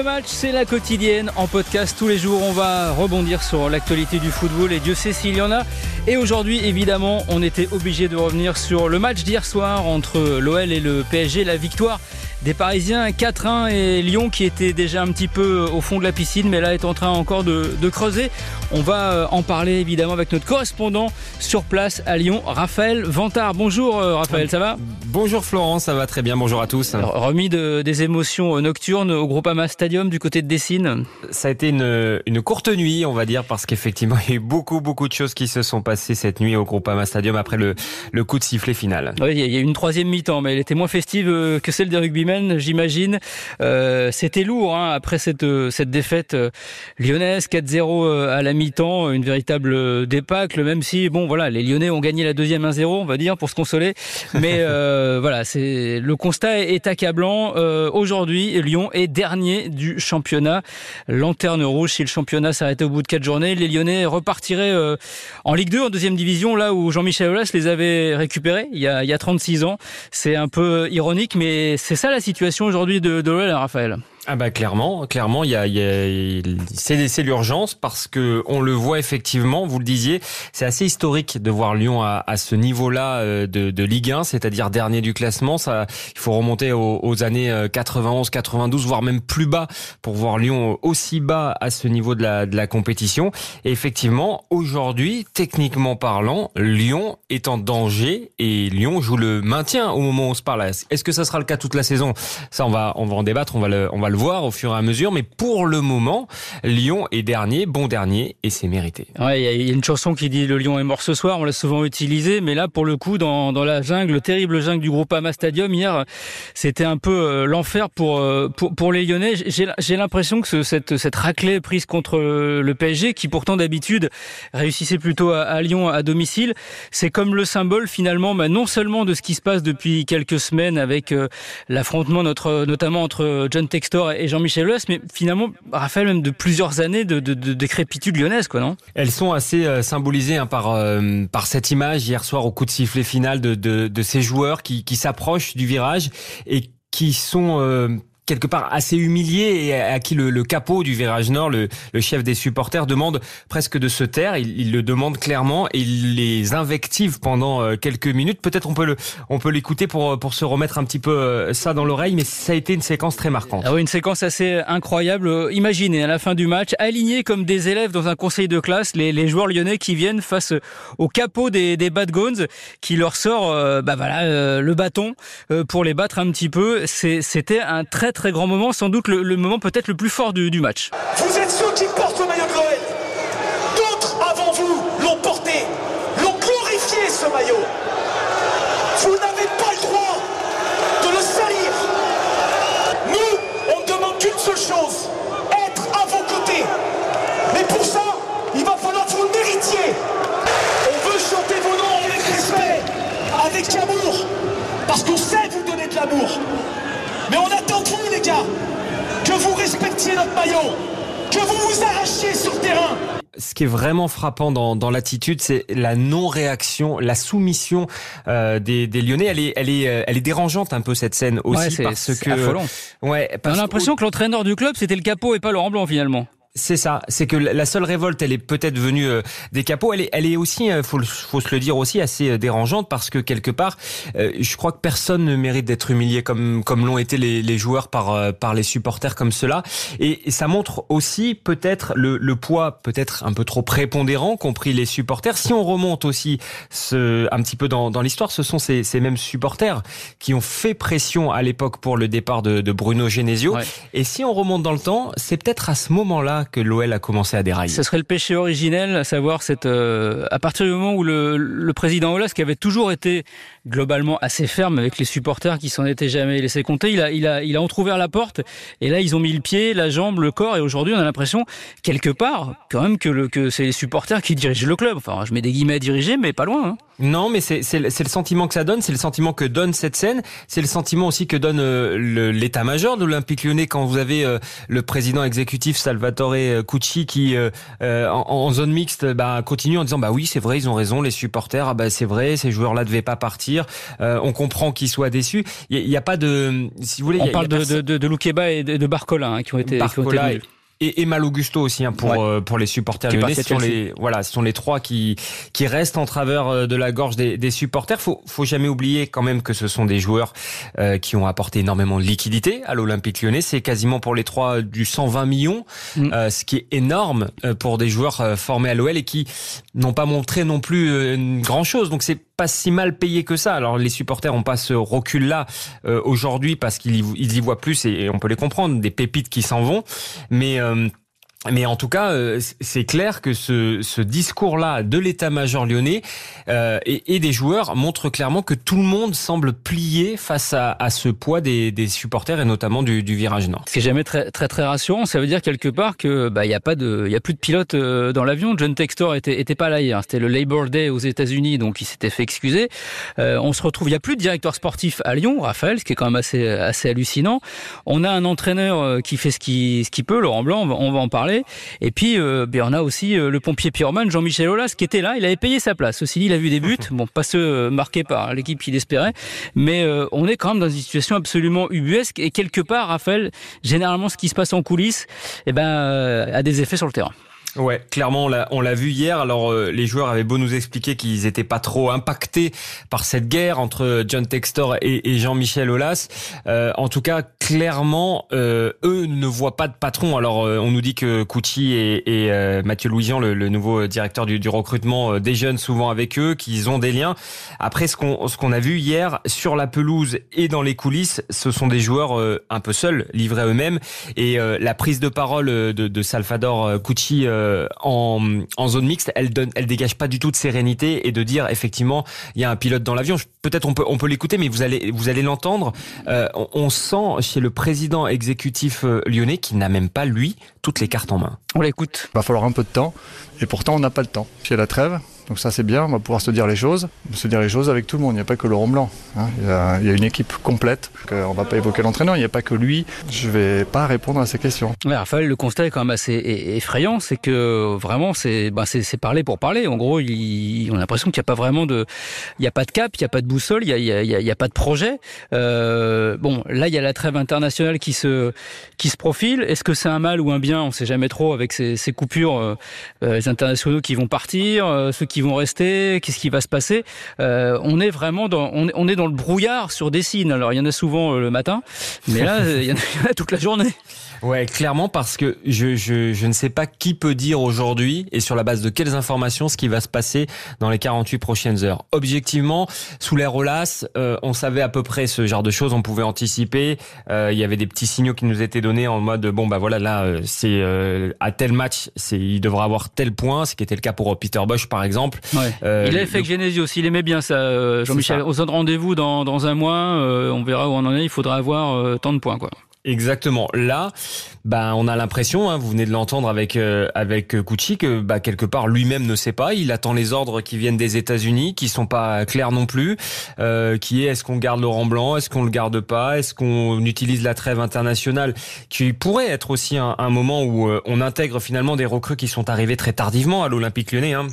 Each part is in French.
le match, c'est la quotidienne en podcast tous les jours. On va rebondir sur l'actualité du football et Dieu sait s'il y en a. Et aujourd'hui, évidemment, on était obligé de revenir sur le match d'hier soir entre l'OL et le PSG, la victoire des Parisiens 4-1 et Lyon qui était déjà un petit peu au fond de la piscine mais là est en train encore de, creuser. On va euh, en parler évidemment avec notre correspondant sur place à Lyon, Raphaël Vantard. Bonjour euh, Raphaël, ça va Bonjour Florence, ça va très bien, bonjour à tous. remis de, des émotions nocturnes au Groupama Stadium du côté de Dessine Ça a été une, une courte nuit on va dire parce qu'effectivement il y a eu beaucoup beaucoup de choses qui se sont passées cette nuit au Groupama Stadium après le, le coup de sifflet final. Oui, il y a eu une troisième mi-temps mais elle était moins festive euh, que celle des rugbymen j'imagine. Euh, c'était lourd hein, après cette, euh, cette défaite euh, lyonnaise 4-0 à la mi-temps, une véritable débâcle, même si bon voilà, les Lyonnais ont gagné la deuxième 1-0, on va dire, pour se consoler. Mais voilà, c'est le constat est accablant. Aujourd'hui, Lyon est dernier du championnat. Lanterne rouge, si le championnat s'arrêtait au bout de quatre journées, les Lyonnais repartiraient en Ligue 2, en deuxième division, là où Jean-Michel Aulas les avait récupérés il y a, il y a 36 ans. C'est un peu ironique, mais c'est ça la situation aujourd'hui de, de l'OL, Raphaël? Ah bah clairement, clairement, il y a, y a c'est l'urgence parce que on le voit effectivement. Vous le disiez, c'est assez historique de voir Lyon à, à ce niveau-là euh, de, de, Ligue 1, c'est-à-dire dernier du classement. Ça, il faut remonter aux, aux années 91, euh, 92, voire même plus bas pour voir Lyon aussi bas à ce niveau de la, de la compétition. Et effectivement, aujourd'hui, techniquement parlant, Lyon est en danger et Lyon joue le maintien au moment où on se parle. Est-ce que ça sera le cas toute la saison? Ça, on va, on va en débattre. On va le, on va le voir au fur et à mesure. Mais pour le moment, Lyon est dernier, bon dernier, et c'est mérité. Ouais, il y a une chanson qui dit le Lyon est mort ce soir. On l'a souvent utilisé, mais là, pour le coup, dans, la jungle, le terrible jungle du Groupama Stadium hier, c'était un peu euh, l'enfer pour, euh, pour pour les Lyonnais. J'ai l'impression que cette cette raclée prise contre le PSG, qui pourtant d'habitude réussissait plutôt à, Lyon à domicile, c'est comme le symbole finalement, bah, non seulement de ce qui se passe depuis quelques semaines avec euh, l'affrontement notamment entre John Textor et Jean-Michel Aulas, mais finalement, Raphaël, même de plusieurs années de, de, de décrépitude lyonnaise, quoi, non? Elles sont assez euh, symbolisées hein, par, euh, par cette image hier soir au coup de sifflet final de, ces joueurs qui, qui s'approchent du virage et qui sont euh, quelque part assez humilié et à qui le, capot du virage nord, le, chef des supporters, demande presque de se taire. Il, le demande clairement et il les invective pendant euh, quelques minutes. Peut-être on peut le, on peut l'écouter pour pour se remettre un petit peu euh, ça dans l'oreille, mais ça a été une séquence très marquante. Ah oui, une séquence assez incroyable. Imaginez à la fin du match, alignés comme des élèves dans un conseil de classe, les, joueurs lyonnais qui viennent face au capot des, des Bad Gones, qui leur sort, euh, bah voilà, le bâton pour les battre un petit peu. C'était un très très très grand moment, sans doute le, moment peut-être le plus fort du, du, match. Vous êtes ceux qui portent le maillot de l'OL. D'autres avant vous l'ont porté, l'ont glorifié ce maillot. Vous n'avez pas le droit de le salir. Nous, on ne demande qu'une seule chose, être à vos côtés. Mais pour ça, il va falloir que vous le méritiez. On veut chanter vos noms avec respect, avec amour, parce qu'on sait vous donner de l'amour. Mais on attend de vous, les gars, que vous respectiez notre maillot, que vous vous arrachiez sur le terrain. Ce qui est vraiment frappant dans, dans l'attitude, c'est la non-réaction, la soumission euh, des, des, Lyonnais. Elle est, elle est, euh, elle est dérangeante un peu cette scène aussi ouais, parce que. Affolant. Ouais. Parce on a l'impression que l'entraîneur du club c'était le capot et pas Laurent Blanc finalement. C'est ça, c'est que la seule révolte, elle est peut-être venue euh, des capots. Elle est, elle est aussi, euh, faut, faut se le dire aussi, assez euh, dérangeante parce que quelque part, euh, je crois que personne ne mérite d'être humilié comme comme l'ont été les, les, joueurs par euh, par les supporters comme cela. Et, et ça montre aussi peut-être le, le poids peut-être un peu trop prépondérant qu'ont pris les supporters. Si on remonte aussi ce, un petit peu dans, dans l'histoire, ce sont ces, ces mêmes supporters qui ont fait pression à l'époque pour le départ de, de Bruno Genesio. Ouais. Et si on remonte dans le temps, c'est peut-être à ce moment-là que l'OL a commencé à dérailler. Ce serait le péché originel, à savoir cette, euh, à partir du moment où le, le président Olas, qui avait toujours été globalement assez ferme avec les supporters qui s'en étaient jamais laissé compter, il a, il a, il a entrouvert la porte et là ils ont mis le pied, la jambe, le corps et aujourd'hui on a l'impression quelque part quand même que, le, que c'est les supporters qui dirigent le club. Enfin, je mets des guillemets à mais pas loin. Hein. Non, mais c'est le sentiment que ça donne, c'est le sentiment que donne cette scène, c'est le sentiment aussi que donne euh, l'état-major de l'Olympique Lyonnais quand vous avez euh, le président exécutif Salvatore Cucci qui euh, en, en, zone mixte bah, continue en disant bah oui c'est vrai ils ont raison les supporters ah bah c'est vrai ces joueurs là devaient pas partir partir. on comprend qu'il soit déçu. Il n'y a, pas de, si vous voulez, on y a, parle y a de, de, Loukeba et de, de Barcola hein, qui ont été, Barcola qui ont été et, et Mal Augusto aussi hein, pour euh, pour les supporters lyonnais. Ce sont les voilà, ce sont les trois qui qui restent en travers euh, de la gorge des, des supporters. Faut faut jamais oublier quand même que ce sont des joueurs euh, qui ont apporté énormément de liquidité à l'Olympique Lyonnais. C'est quasiment pour les trois du 120 millions, mm. euh, ce qui est énorme pour des joueurs formés à l'OL et qui n'ont pas montré non plus grand chose. Donc c'est pas si mal payé que ça. Alors les supporters ont pas ce recul là aujourd'hui parce qu'ils y, y, voient plus et, et, on peut les comprendre, des pépites qui s'en vont. Mais euh, mais en tout cas, euh, c'est clair que ce, ce discours-là de l'état-major lyonnais euh, et, et, des joueurs montre clairement que tout le monde semble plier face à, à ce poids des, des, supporters et notamment du, du virage nord. Ce qui est jamais très très très rassurant, ça veut dire quelque part que bah il y a pas de il y a plus de pilote euh, dans l'avion. John Textor était était pas là hier. C'était le Labor Day aux États-Unis, donc il s'était fait excuser. Euh, on se retrouve, il y a plus de directeur sportif à Lyon, Raphaël, ce qui est quand même assez assez hallucinant. On a un entraîneur euh, qui fait ce qui ce qu'il peut, Laurent Blanc, on va en parler. Et puis, euh, ben, on a aussi euh, le pompier pyromane Jean-Michel Aulas qui était là. Il avait payé sa place. Aussi, il a vu des buts, bon, pas ceux euh, marqués par l'équipe qu'il espérait, mais euh, on est quand même dans une situation absolument ubuesque. Et quelque part, Raphaël, généralement, ce qui se passe en coulisses, eh ben, a des effets sur le terrain. Ouais, clairement, on l'a vu hier. Alors, euh, les joueurs avaient beau nous expliquer qu'ils n'étaient pas trop impactés par cette guerre entre John Textor et, et Jean-Michel Aulas. Euh, en tout cas, clairement, euh, eux ne voient pas de patron. Alors, euh, on nous dit que Couty et, et euh, Mathieu Louisian, le, le, nouveau directeur du, du recrutement, déjeunent souvent avec eux, qu'ils ont des liens. Après, ce qu'on ce qu'on a vu hier sur la pelouse et dans les coulisses, ce sont des joueurs un peu seuls, livrés eux-mêmes. Et la prise de parole de, de Salvador Couty euh, en, en, zone mixte, elle donne, elle dégage pas du tout de sérénité et de dire effectivement il y a un pilote dans l'avion. Peut-être on peut on peut l'écouter, mais vous allez vous allez l'entendre. Euh, on, on, sent chez le président exécutif euh, lyonnais qu'il n'a même pas lui toutes les cartes en main. On l'écoute. Il va falloir un peu de temps et pourtant on n'a pas le temps. Chez la trêve, donc ça c'est bien, on va pouvoir se dire les choses, se dire les choses avec tout le monde, il n'y a pas que Laurent Blanc, hein. il, y a, une équipe complète, on ne va pas évoquer l'entraîneur, il n'y a pas que lui, je ne vais pas répondre à ces questions. Ouais, Raphaël, le constat est quand même assez effrayant, c'est que vraiment c'est bah, parler pour parler, en gros on a l'impression qu'il n'y a pas vraiment de, il a pas de cap, il n'y a pas de boussole, il n'y a, pas de projet. Euh, bon, là il y a la trêve internationale qui se, qui se profile, est-ce que c'est un mal ou un bien, on ne sait jamais trop avec ces, coupures, euh, les internationaux qui vont partir, euh, ceux qui vont rester, qu'est-ce qui va se passer. Euh, on est vraiment dans, on est, on est dans le brouillard sur des signes. Alors il y en a souvent euh, le matin, mais là il y en a, il y en a toute la journée. Ouais, clairement parce que je, je, je ne sais pas qui peut dire aujourd'hui et sur la base de quelles informations ce qui va se passer dans les 48 prochaines heures. Objectivement, sous les Rolas, euh, on savait à peu près ce genre de choses, on pouvait anticiper. Euh, il y avait des petits signaux qui nous étaient donnés en mode bon bah voilà là euh, c'est euh, à tel match c'est il devra avoir tel point, ce qui était le cas pour Peter Bosch par exemple. Ouais. Euh, il avait fait avec Genesio aussi, il aimait bien ça. Jean-Michel, aux autres rendez-vous dans, dans un mois, on verra où on en est. Il faudra avoir tant de points quoi. Exactement. Là, bah, on a l'impression, hein, vous venez de l'entendre avec euh, avec Gucci, que bah, quelque part lui-même ne sait pas. Il attend les ordres qui viennent des États-Unis, qui sont pas clairs non plus. Euh, qui est est-ce qu'on garde Laurent Blanc, est-ce qu'on le garde pas, est-ce qu'on utilise la trêve internationale, qui pourrait être aussi un, un moment où euh, on intègre finalement des recrues qui sont arrivés très tardivement à l'Olympique Lyonnais. Hein.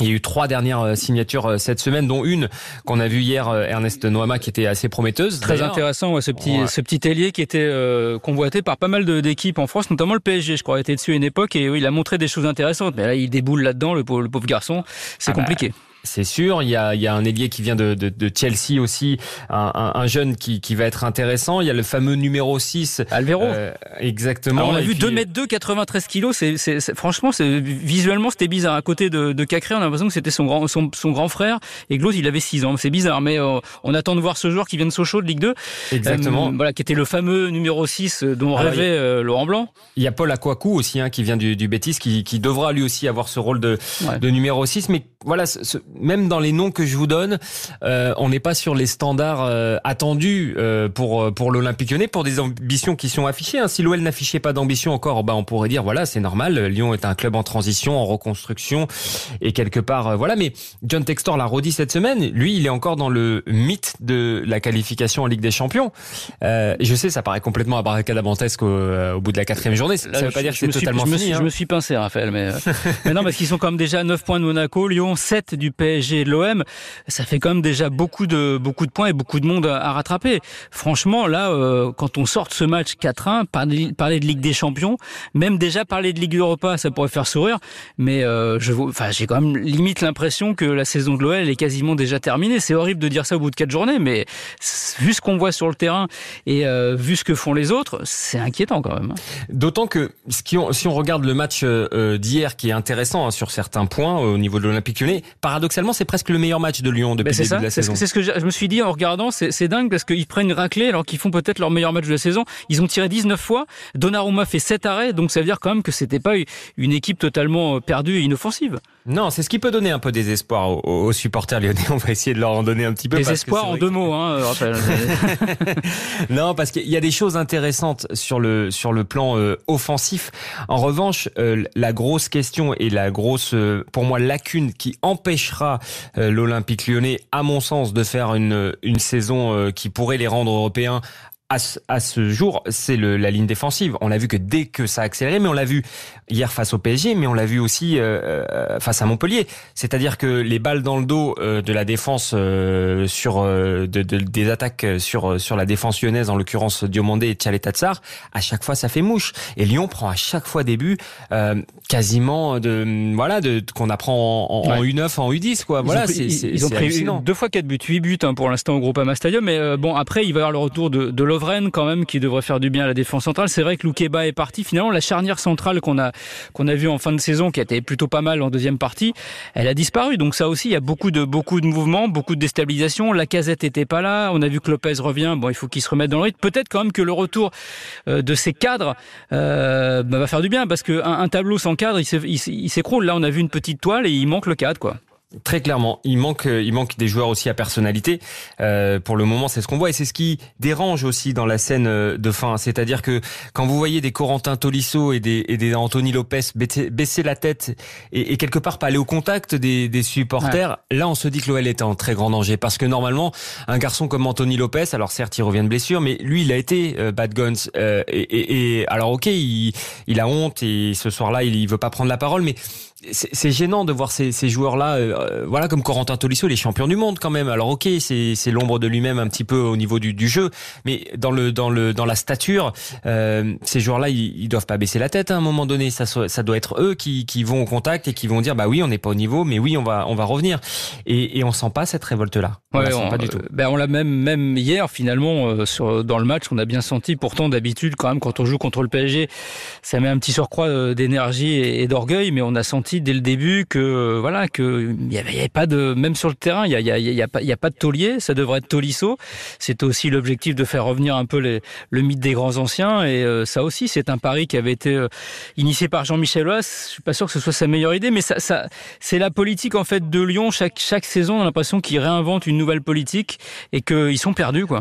Il y a eu trois dernières euh, signatures euh, cette semaine, dont une qu'on a vue hier, euh, Ernest Noama, qui était assez prometteuse. Très intéressant, ouais, ce petit ouais. ce petit ailier qui était euh, convoité par pas mal d'équipes en France, notamment le PSG, je crois, était dessus à une époque et oui, il a montré des choses intéressantes. Mais là, il déboule là-dedans, le pauvre, le pauvre garçon. C'est ah compliqué. Bah... C'est sûr, il y a, il y a un ailier qui vient de, de, de Chelsea aussi, un, un, un, jeune qui, qui va être intéressant. Il y a le fameux numéro 6. Alvero. Euh, exactement. Alors on a vu puis... 2 mètres 2, 93 kilos. C'est, c'est, c'est franchement, c'est, visuellement, c'était bizarre. À côté de, de Cacré, on a l'impression que c'était son grand, son, son grand frère. Et Glose, il avait 6 ans. C'est bizarre, mais euh, on attend de voir ce joueur qui vient de Sochaux de Ligue 2. Exactement. Euh, voilà, qui était le fameux numéro 6 dont Alors, rêvait a, Laurent Blanc. Il y a Paul Aquacou aussi, hein, qui vient du, du Bétis, qui, qui devra lui aussi avoir ce rôle de, ouais. de numéro 6. Mais voilà, ce, même dans les noms que je vous donne, euh, on n'est pas sur les standards euh, attendus euh, pour pour l'Olympique Lyonnais pour des ambitions qui sont affichées. Hein. Si l'OL n'affichait pas d'ambition encore, bah on pourrait dire voilà c'est normal. Lyon est un club en transition, en reconstruction et quelque part euh, voilà. Mais John Textor l'a redit cette semaine. Lui, il est encore dans le mythe de la qualification en Ligue des Champions. Euh, je sais, ça paraît complètement abracadabantesque au, au bout de la quatrième journée. Ça, Là, veut pas dire que c'est totalement je me. Suis, hein. Je me suis pincé, Raphaël, mais, mais non parce qu'ils sont quand même déjà à 9 points de Monaco, Lyon Lyon, 7 du PSG et de l'OM, ça fait quand même déjà beaucoup de beaucoup de points et beaucoup de monde à, rattraper. Franchement, là, euh, quand on sort de ce match 4-1, parler, de Ligue des Champions, même déjà parler de Ligue Europa, ça pourrait faire sourire, mais euh, je, enfin, j'ai quand même limite l'impression que la saison de l'OL est quasiment déjà terminée. C'est horrible de dire ça au bout de quatre journées, mais vu ce qu'on voit sur le terrain et euh, vu ce que font les autres, c'est inquiétant quand même. D'autant que si on regarde le match d'hier, qui est intéressant hein, sur certains points au niveau de l'Olympique Paradoxalement, c'est presque le meilleur match de Lyon depuis le début de la saison. C'est ce que je me suis dit en regardant. C'est dingue parce qu'ils prennent une raclée alors qu'ils font peut-être leur meilleur match de la saison. Ils ont tiré 19 fois. Donnarumma fait 7 arrêts, donc ça veut dire quand même que c'était pas une équipe totalement euh, perdue et inoffensive. Non, c'est ce qui peut donner un peu désespoir aux, aux, supporters lyonnais. On va essayer de leur en donner un petit peu. Désespoir en deux mots, hein, non, parce qu'il y a des choses intéressantes sur le sur le plan euh, offensif. En revanche, euh, la grosse question et la grosse, euh, pour moi, lacune qui empêchera l'Olympique lyonnais, à mon sens, de faire une saison qui pourrait les rendre européens à ce, jour, c'est la ligne défensive. On l'a vu que dès que ça a accéléré, mais on l'a vu hier face au PSG, mais on l'a vu aussi euh, euh, face à Montpellier. C'est-à-dire que les balles dans le dos euh, de la défense sur de, des attaques sur sur la défense lyonnaise, en l'occurrence Diomandé et Tchaletatsar, à chaque fois ça fait mouche. Et Lyon prend à chaque fois des buts quasiment de voilà de qu'on apprend en, en, U9, en U10 quoi. voilà, c'est ils, ont pris deux fois quatre buts, huit buts hein, pour l'instant au Groupama Stadium. Mais bon après il va y avoir le retour de, de quand même qui devrait faire du bien à la défense centrale. C'est vrai que Loukeba est parti. Finalement, la charnière centrale qu'on a qu'on a vu en fin de saison, qui été plutôt pas mal en deuxième partie, elle a disparu. Donc ça aussi, il y a beaucoup de beaucoup de mouvements, beaucoup de déstabilisation. La casette était pas là. On a vu que Lopez revient. Bon, il faut qu'il se remette dans le rythme. Peut-être quand même que le retour euh, de ces cadres euh, bah, va faire du bien parce qu'un un tableau sans cadre, il s'écroule. Là, on a vu une petite toile et il manque le cadre, quoi. Très clairement, il manque, euh, il manque des joueurs aussi à personnalité. Euh, pour le moment, c'est ce qu'on voit et c'est ce qui dérange aussi dans la scène euh, de fin. C'est-à-dire que quand vous voyez des Corentin Tolisso et des, et des Anthony Lopez baisser, la tête et, et, quelque part pas aller au contact des, des supporters, là on se dit que l'OL est en très grand danger parce que normalement un garçon comme Anthony Lopez, alors certes il revient de blessure, mais lui il a été bad guns et, et, et, alors ok il, il a honte et ce soir-là il, il veut pas prendre la parole, mais c'est gênant de voir ces, ces joueurs-là, euh, voilà, comme Corentin Tolisso, les champions du monde quand même. Alors ok, c'est l'ombre de lui-même un petit peu au niveau du, du, jeu, mais dans le dans le dans la stature, euh, ces joueurs-là, ils, ils, doivent pas baisser la tête hein, à un moment donné. Ça ça doit être eux qui, qui vont au contact et qui vont dire bah oui, on n'est pas au niveau, mais oui, on va on va revenir. Et, et on sent pas cette révolte-là. On ouais, sent pas du tout. Euh, ben on l'a même même hier finalement euh, sur dans le match, on a bien senti. Pourtant d'habitude quand même quand on joue contre le PSG, ça met un petit surcroît d'énergie et, et d'orgueil, mais on a senti dès le début que voilà que il avait, pas de même sur le terrain il y a, pas, y de taulier ça devrait être Tolisso. C'est aussi l'objectif de faire revenir un peu les, le mythe des grands anciens et euh, ça aussi c'est un pari qui avait été euh, initié par Jean-Michel Aulas. Je suis pas sûr que ce soit sa meilleure idée mais ça, c'est la politique en fait de Lyon. Chaque chaque saison on a l'impression qu'ils réinventent une nouvelle politique et qu'ils sont perdus quoi.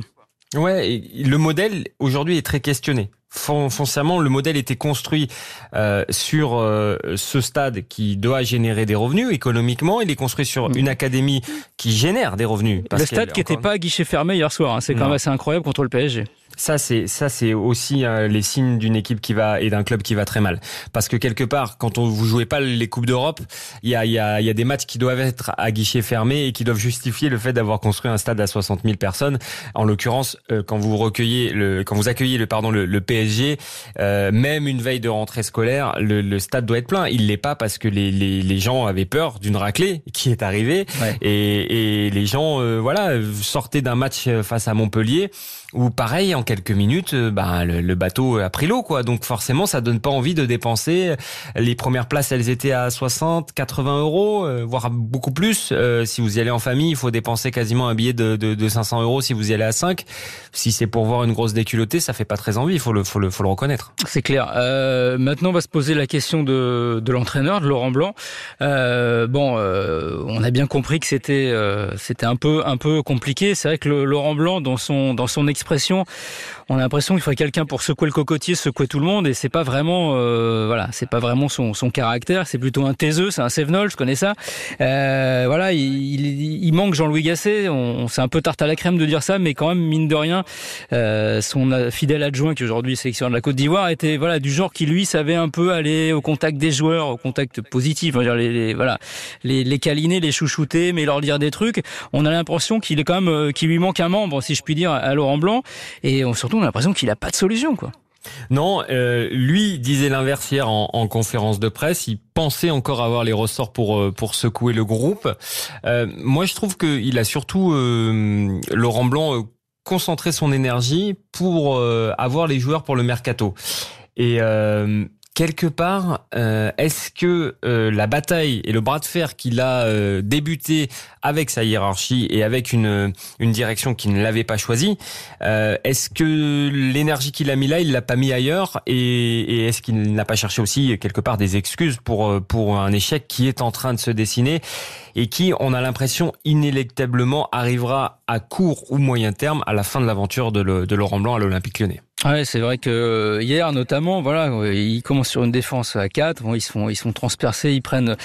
Ouais le modèle aujourd'hui est très questionné foncièrement, le modèle était construit euh, sur euh, ce stade qui doit générer des revenus économiquement. Il est construit sur mm. une académie qui génère des revenus. le stade qui n'était pas à guichet fermé hier soir, hein. c'est quand même assez incroyable contre le PSG. Ça c'est ça c'est aussi euh, les signes d'une équipe qui va et d'un club qui va très mal. Parce que quelque part, quand on vous jouez pas les coupes d'Europe, il y a il y a il y a des matchs qui doivent être à guichet fermé et qui doivent justifier le fait d'avoir construit un stade à 60 000 personnes. En l'occurrence, euh, quand vous recueillez le quand vous accueillez le pardon le, le PSG, euh, même une veille de rentrée scolaire, le, le stade doit être plein. Il l'est pas parce que les, les, les gens avaient peur d'une raclée qui est arrivée et, et les gens euh, voilà sortaient d'un match face à Montpellier où pareil en quelques minutes euh, bah, le, bateau a pris l'eau quoi. Donc forcément ça donne pas envie de dépenser. Les premières places elles étaient à 60 80 euros euh, voire beaucoup plus. Euh, si vous y allez en famille il faut dépenser quasiment un billet de, de, de 500 euros. Si vous y allez à 5 si c'est pour voir une grosse déculottée ça fait pas très envie. Il faut le, faut le, faut le reconnaître. C'est clair. Euh, maintenant on va se poser la question de, de l'entraîneur de Laurent Blanc. Euh, bon on a bien compris que c'était c'était un peu un peu compliqué. C'est vrai que le, Laurent Blanc dans son dans son expression on a l'impression qu'il faudrait quelqu'un pour secouer le cocotier, secouer tout le monde, et c'est pas vraiment, euh, voilà, c'est pas vraiment son, son caractère. C'est plutôt un taiseux, c'est un Sevenol, je connais ça. Euh, voilà, il, il, manque Jean-Louis Gasset. On, c'est un peu tarte à la crème de dire ça, mais quand même mine de rien, euh, son fidèle adjoint qui aujourd'hui est sélectionneur de la Côte d'Ivoire était voilà du genre qui lui savait un peu aller au contact des joueurs, au contact positif, dire les, les voilà, les, les câliner, les chouchouter, mais leur dire des trucs. On a l'impression qu'il est quand même, euh, qu'il lui manque un membre, si je puis dire, à Laurent Blanc, et surtout on a l'impression qu'il a pas de solution, quoi. Non, euh, lui disait l'inverse en, conférence de presse. Il pensait encore avoir les ressorts pour euh, pour secouer le groupe. Euh, moi, je trouve qu'il a surtout euh, Laurent Blanc concentré son énergie pour avoir les joueurs pour le mercato. Et quelque part, euh, est-ce que euh, la bataille et le bras de fer qu'il a euh, débuté avec sa hiérarchie et avec une, une direction qu'il ne l'avait pas choisie, est-ce que l'énergie qu'il a mis là, il l'a pas mis ailleurs et, et est-ce qu'il n'a pas cherché aussi quelque part des excuses pour pour un échec qui est en train de se dessiner et qui, on a l'impression, inéluctablement arrivera à court ou moyen terme à la fin de l'aventure de, de Laurent Blanc à l'Olympique Lyonnais? Ouais, c'est vrai que euh, hier notamment, voilà, ils commencent sur une défense à 4, bon, ils se font ils sont transpercés, ils prennent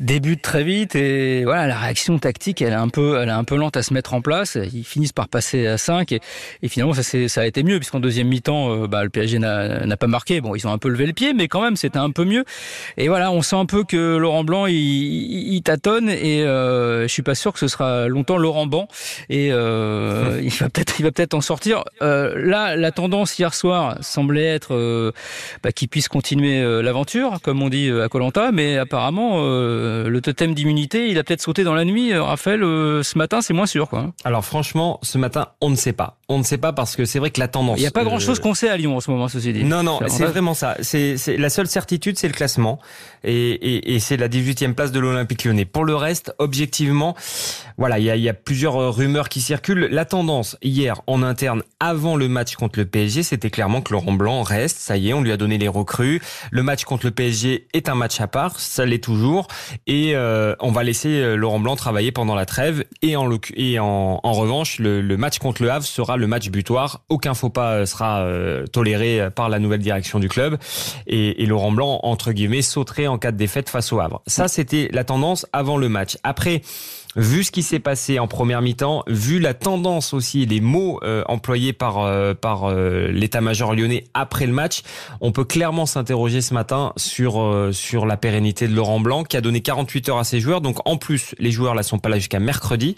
des buts très vite et voilà, la réaction tactique, elle est un peu elle est un peu lente à se mettre en place, ils finissent par passer à 5 et, et finalement ça c'est ça a été mieux puisqu'en deuxième mi-temps euh, bah, le PSG n'a pas marqué. Bon, ils ont un peu levé le pied mais quand même c'était un peu mieux. Et voilà, on sent un peu que Laurent Blanc il, il tâtonne et euh, je suis pas sûr que ce sera longtemps Laurent Blanc et euh, il va peut-être il va peut-être en sortir. Euh, là, la tendance hier soir semblait être euh, bah, qu'il puisse continuer euh, l'aventure, comme on dit euh, à Colanta, mais apparemment le totem d'immunité, il a peut-être sauté dans la nuit. Raphaël, ce matin, c'est moins sûr. Quoi. Alors franchement, ce matin, on ne sait pas. On ne sait pas parce que c'est vrai que la tendance. Il n'y a pas grand-chose qu'on sait à Lyon en ce moment, ceci dit. Non, non, c'est vraiment ça. C'est la seule certitude, c'est le classement et, et, et c'est la 18e place de l'Olympique Lyonnais. Pour le reste, objectivement, voilà, il y a, y a plusieurs rumeurs qui circulent. La tendance hier en interne, avant le match contre le PSG c'était clairement que Laurent Blanc reste. Ça y est, on lui a donné les recrues. Le match contre le PSG est un match à part, ça l'est toujours. Et euh, on va laisser euh, Laurent Blanc travailler pendant la trêve. Et en, en, revanche, le, le, match contre le Havre sera le match butoir. Aucun faux pas euh, sera toléré par la nouvelle direction du club. Et, et Laurent Blanc, entre guillemets, sauterait en cas de défaite face au Havre. Ça, c'était la tendance avant le match. Après, vu ce qui s'est passé en première mi-temps, vu la tendance aussi, les mots euh, employés par euh, par euh, l'état-major lyonnais après le match, on peut clairement s'interroger ce matin sur sur la pérennité de Laurent Blanc qui a donné 48 heures à ses joueurs. Donc en plus, les joueurs là sont pas là jusqu'à mercredi.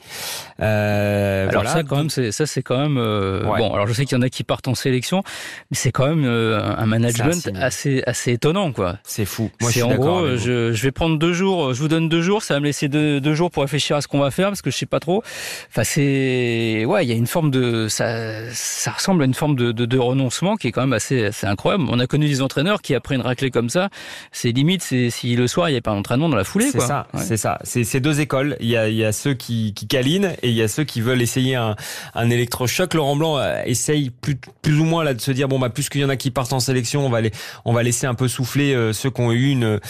alors ça quand même, c'est ça c'est quand même bon. Alors je sais qu'il y en a qui partent en sélection, mais c'est quand même un management assez assez étonnant quoi. C'est fou. Moi je suis en gros, je, je, vais prendre deux jours. Je vous donne deux jours, ça va me laisser deux, deux jours pour réfléchir à ce qu'on va faire parce que je sais pas trop. Enfin, c'est ouais, il y a une forme de ça, ça ressemble à une forme de, de, de renoncement qui est quand même assez, assez incroyable. On a connu des entraîneurs qui après une raclée comme ça, c'est limite, c'est si le soir il n'y a pas d'entraînement dans la foulée. C'est ça, c'est ça. C'est ces deux écoles. Il y a, il y a ceux qui, qui câlinent et il y a ceux qui veulent essayer un, un électrochoc. Laurent Blanc euh, essaye plus, plus ou moins là de se dire bon bah plus qu'il y en a qui partent en sélection, on va les, on va laisser un peu souffler euh, ceux qui ont eu une,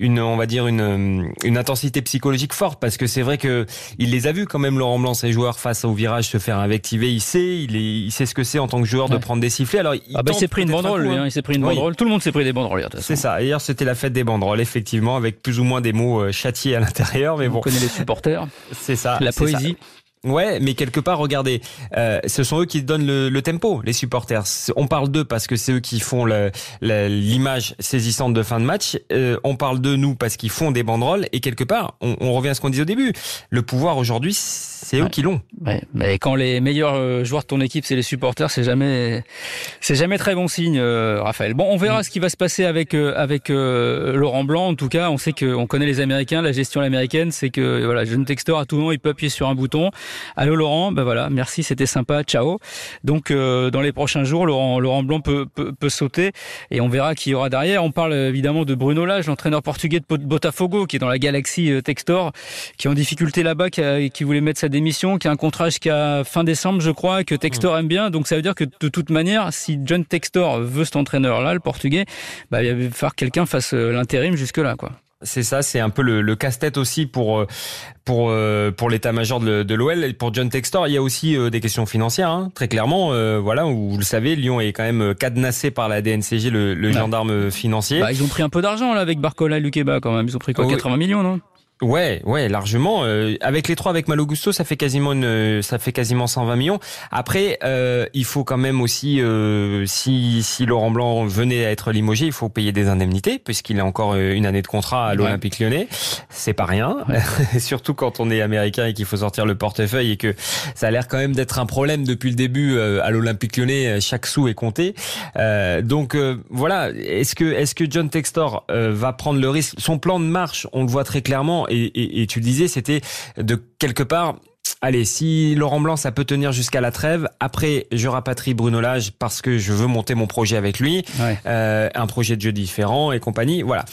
une, on va dire une, une intensité psychologique forte parce que c'est vrai que il les a vus quand même Laurent Blanc ses joueurs face au virage se faire invectiver. Il sait, il, est, il sait ce que c'est en tant que joueur de prendre des sifflets. Alors il, ah bah, s'est pris une banderole, hein. il s'est pris une banderole. Tout le monde s'est pris des banderoles. C'est ça. Hier c'était la fête des banderoles, effectivement, avec plus ou moins des mots euh, châtiés à l'intérieur, mais bon. On connaît les supporters. C'est ça. La poésie. Ouais, mais quelque part, regardez, euh, ce sont eux qui donnent le, le tempo, les supporters. On parle d'eux parce que c'est eux qui font l'image saisissante de fin de match. Euh, on parle de nous parce qu'ils font des banderoles. Et quelque part, on, on revient à ce qu'on disait au début. Le pouvoir aujourd'hui, c'est eux qui l'ont. Ouais, mais quand les meilleurs euh, joueurs de ton équipe, c'est les supporters, c'est jamais, c'est jamais très bon signe, euh, Raphaël. Bon, on verra ce qui va se passer avec avec Laurent Blanc. En tout cas, on sait qu'on connaît les Américains, la gestion américaine, c'est que voilà, jeune texteur à tout moment, il peut appuyer sur un bouton. Allô Laurent, ben voilà, merci, c'était sympa, ciao. Donc euh, dans les prochains jours, Laurent, Laurent Blanc peut, peut, peut, sauter et on verra qui y aura derrière. On parle évidemment de Bruno Lage, l'entraîneur portugais de Botafogo, qui est dans la galaxie euh, Textor, qui est en difficulté là-bas, qui, qui, voulait mettre sa démission, qui a un contrat jusqu'à fin décembre, je crois, que Textor aime bien. Donc ça veut dire que de toute manière, si John Textor veut cet entraîneur-là, le portugais, bah, il va falloir que quelqu'un fasse euh, l'intérim jusque-là, quoi. c'est ça, c'est un peu le, le casse-tête aussi pour pour pour l'état-major de, de l'OL et pour John Textor. Il y a aussi des questions financières, hein, très clairement. voilà, où, vous le savez, Lyon est quand même cadenassé par la DNCG, le, le gendarme financier. Bah, ils ont pris un peu d'argent là avec Barcola et Lukeba quand même. Ils ont pris quoi, 80 millions, non? Ouais, ouais, largement. Euh, avec les trois, avec Malo Gusto, ça fait quasiment une, ça fait quasiment 120 millions. Après, euh, il faut quand même aussi, euh, si, si Laurent Blanc venait à être limogé, il faut payer des indemnités puisqu'il a encore une année de contrat à l'Olympique Lyonnais. C'est pas rien, surtout quand on est américain et qu'il faut sortir le portefeuille et que ça a l'air quand même d'être un problème depuis le début à l'Olympique Lyonnais. Chaque sou est compté. donc voilà, est-ce que, est-ce que John Textor va prendre le risque? Son plan de marche, on le voit très clairement et, tu le disais, c'était de quelque part allez, si Laurent Blanc, ça peut tenir jusqu'à la trêve. Après, je rapatrie Bruno Lage parce que je veux monter mon projet avec lui, euh, un projet de jeu différent et compagnie. Voilà.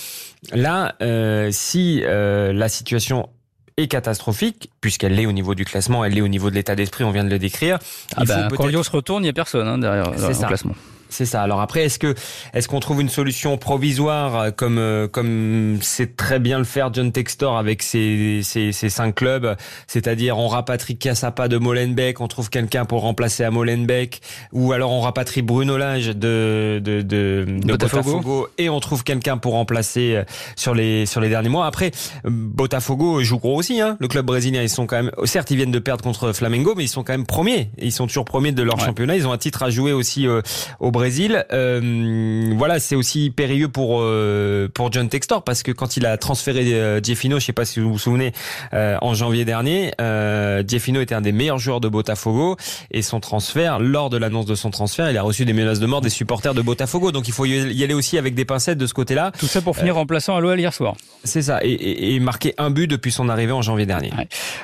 Là, euh, si euh, la situation est catastrophique, puisqu'elle l'est au niveau du classement, elle l'est au niveau de l'état d'esprit, on vient de le décrire. Ah bah, quand Lyon se retourne, il n'y a personne hein, derrière le classement. C'est ça. Alors après, est-ce que est-ce qu'on trouve une solution provisoire euh, comme euh, comme c'est très bien le faire John Textor avec ses ses, ses cinq clubs, c'est-à-dire on rapatrie Cassapa de Molenbeek, on trouve quelqu'un pour remplacer à Molenbeek, ou alors on rapatrie Bruno Lage de de de, Botafogo. et on trouve quelqu'un pour remplacer euh, sur les sur les derniers mois. Après, Botafogo joue gros aussi. Hein. Le club brésilien, ils sont quand même certes ils viennent de perdre contre Flamengo, mais ils sont quand même premiers. Ils sont toujours premiers de leur championnat. Ils ont un titre à jouer aussi au Brésil. Euh, voilà, c'est aussi périlleux pour euh, pour John Textor parce que quand il a transféré euh, Jeffino, je sais pas si vous vous souvenez, en janvier dernier, Jeffino était un des meilleurs joueurs de Botafogo et son transfert, lors de l'annonce de son transfert, il a reçu des menaces de mort des supporters de Botafogo. Donc il faut y aller aussi avec des pincettes de ce côté-là. Tout ça pour finir remplaçant à l'OL hier soir. C'est ça, et, marquer un but depuis son arrivée en janvier dernier.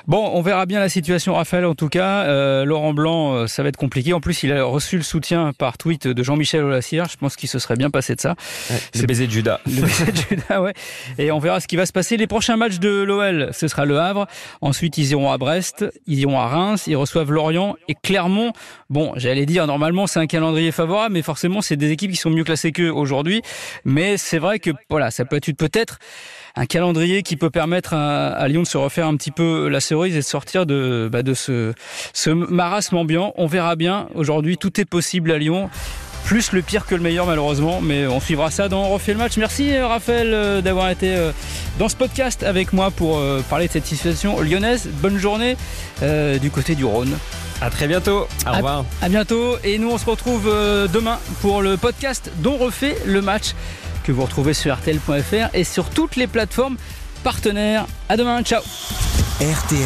Bon, on verra bien la situation, Raphaël. En tout cas, Laurent Blanc, ça va être compliqué. En plus, il a reçu le soutien par tweet de Jean-Michel Olassière. Je pense qu'il se serait bien passé de ça. c'est le baiser de Judas. Le baiser de Judas, ouais. Et on verra ce qui va se passer. Les prochains matchs de l'OL, ce sera Le Havre. Ensuite, ils iront à Brest, ils iront à Reims, ils reçoivent Lorient et Clermont. Bon, j'allais dire, normalement, c'est un calendrier favorable, mais forcément, c'est des équipes qui sont mieux classées qu'eux aujourd'hui. Mais c'est vrai que, voilà, ça peut être peut-être un calendrier qui peut permettre à, Lyon de se refaire un petit peu la cerise et de sortir de, bah, de ce, ce marasme ambiant. On verra bien. Aujourd'hui, tout est possible à Lyon plus le pire que le meilleur malheureusement, mais on suivra ça dans On refait le match. Merci euh, Raphaël euh, d'avoir été euh, dans ce podcast avec moi pour parler de cette situation lyonnaise. Bonne journée du côté du Rhône. À très bientôt. Au revoir. À, bientôt. Et nous on se retrouve demain pour le podcast dont refait le match que vous retrouvez sur RTL.fr et sur toutes les plateformes partenaires. À demain. Ciao. RTL.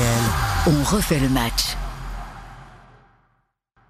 On refait le match.